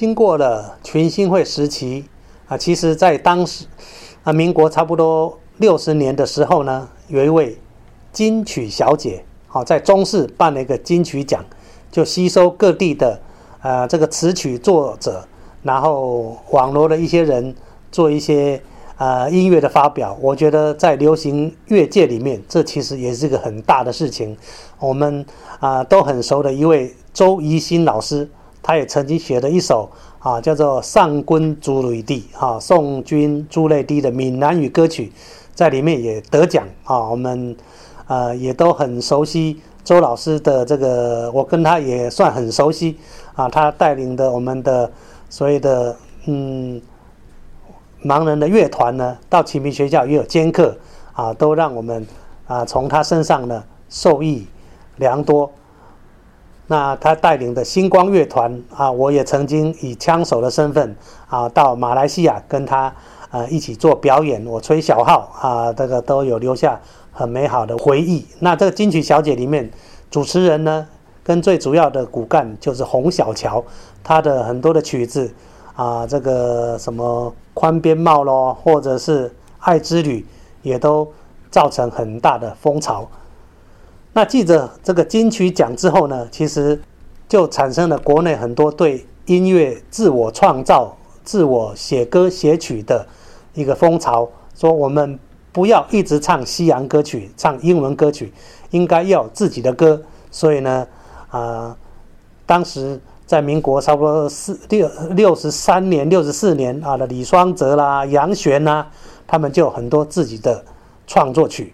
经过了群星会时期啊，其实在当时啊，民国差不多六十年的时候呢，有一位金曲小姐，好在中视办了一个金曲奖，就吸收各地的呃这个词曲作者，然后网罗了一些人做一些。呃，音乐的发表，我觉得在流行乐界里面，这其实也是一个很大的事情。我们啊都很熟的一位周怡新老师，他也曾经写了一首啊叫做《上官朱雷帝》啊，宋君朱泪地的闽南语歌曲，在里面也得奖啊。我们呃也都很熟悉周老师的这个，我跟他也算很熟悉啊。他带领的我们的所谓的嗯。盲人的乐团呢，到启明学校也有兼课啊，都让我们啊从他身上呢受益良多。那他带领的星光乐团啊，我也曾经以枪手的身份啊到马来西亚跟他呃一起做表演，我吹小号啊，这个都有留下很美好的回忆。那这个金曲小姐里面，主持人呢跟最主要的骨干就是洪小乔，他的很多的曲子。啊，这个什么宽边帽咯，或者是爱之旅，也都造成很大的风潮。那记着这个金曲奖之后呢，其实就产生了国内很多对音乐自我创造、自我写歌写曲的一个风潮，说我们不要一直唱西洋歌曲、唱英文歌曲，应该要自己的歌。所以呢，啊，当时。在民国差不多四六六十三年、六十四年啊的李双泽啦、杨璇呐，他们就很多自己的创作曲。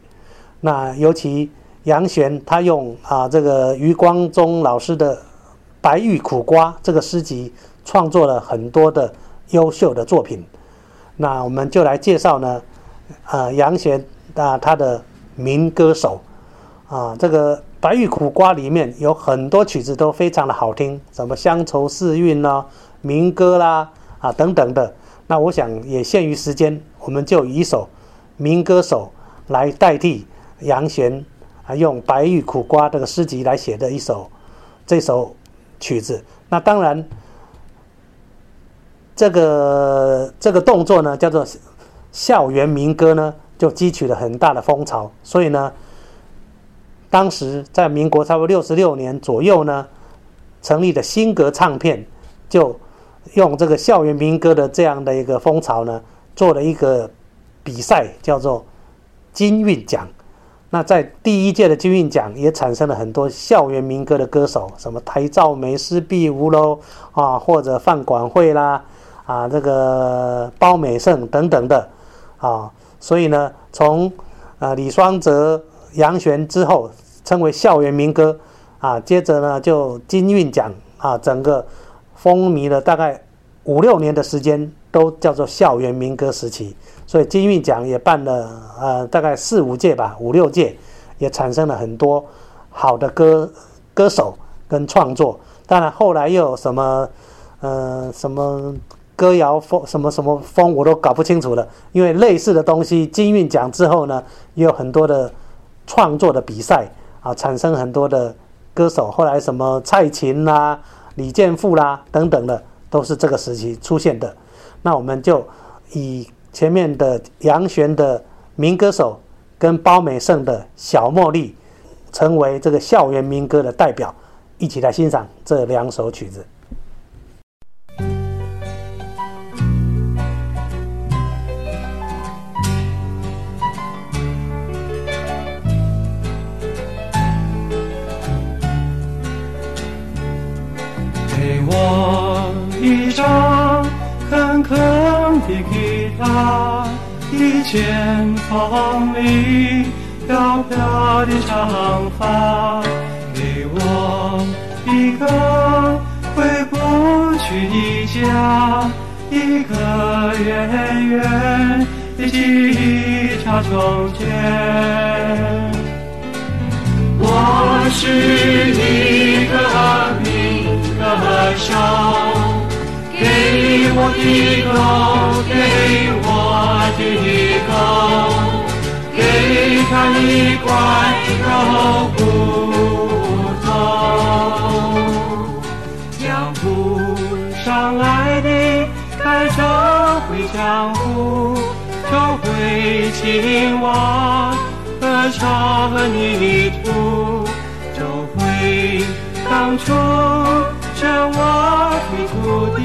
那尤其杨玄，他用啊这个余光中老师的《白玉苦瓜》这个诗集，创作了很多的优秀的作品。那我们就来介绍呢，啊杨玄啊他的民歌手啊这个。白玉苦瓜里面有很多曲子都非常的好听，什么乡愁四韵啦、民歌啦啊等等的。那我想也限于时间，我们就以一首民歌手来代替杨弦啊，用白玉苦瓜这个诗集来写的一首这首曲子。那当然，这个这个动作呢，叫做校园民歌呢，就激起了很大的风潮。所以呢。当时在民国差不多六十六年左右呢，成立的新格唱片，就用这个校园民歌的这样的一个风潮呢，做了一个比赛，叫做金韵奖。那在第一届的金韵奖也产生了很多校园民歌的歌手，什么台照梅、施碧梧喽啊，或者范管会啦啊，这个包美胜等等的啊。所以呢，从啊李双泽。杨璇之后称为校园民歌，啊，接着呢就金韵奖啊，整个风靡了大概五六年的时间，都叫做校园民歌时期。所以金韵奖也办了呃大概四五届吧，五六届，也产生了很多好的歌歌手跟创作。当然后来又有什么呃什么歌谣风什么什么风，我都搞不清楚了。因为类似的东西，金韵奖之后呢，也有很多的。创作的比赛啊，产生很多的歌手。后来什么蔡琴啦、李健富啦等等的，都是这个时期出现的。那我们就以前面的杨旋的民歌手跟包美胜的小茉莉，成为这个校园民歌的代表，一起来欣赏这两首曲子。张坑坑的吉他，一件风里飘飘的长发，给我一个回不去的家，一个远远的吉他从前。我是一个民歌手，我的狗，给我的狗，给它一块肉骨头，江湖上相爱的，开着回江湖，就会青蛙和沙和泥土，就会当初这我的土地，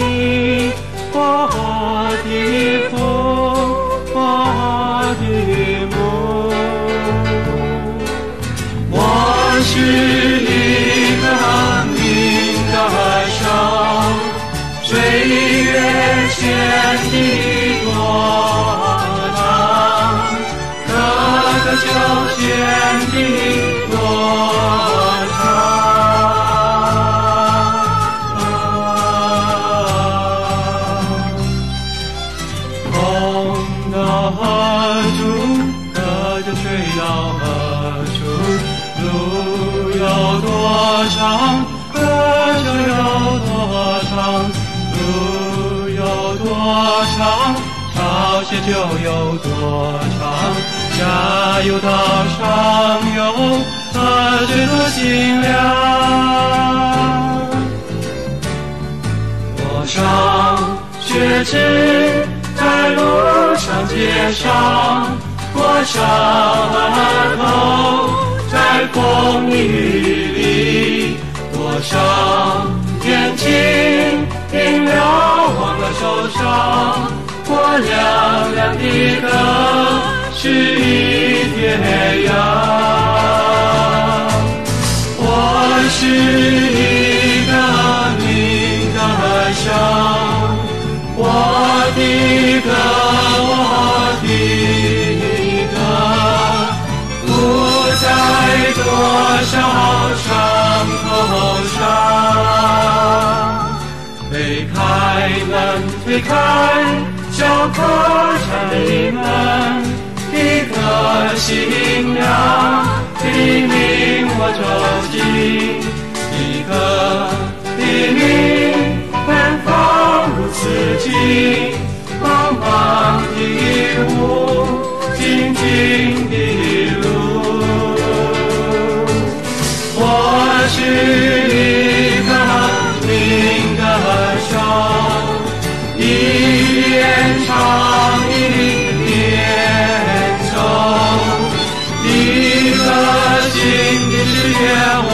岁月前的歌唱，歌歌秋千的路有多长，潮汐就有多长。下有到上有，河水多心凉。我上学知在路上街上，我上额头在风里雨里，多少眼睛手上，我亮亮的灯是一天阳。我是一个民歌手，我的推开门，推开小客栈的门，一个新娘黎明我走进，一个黎明 fiel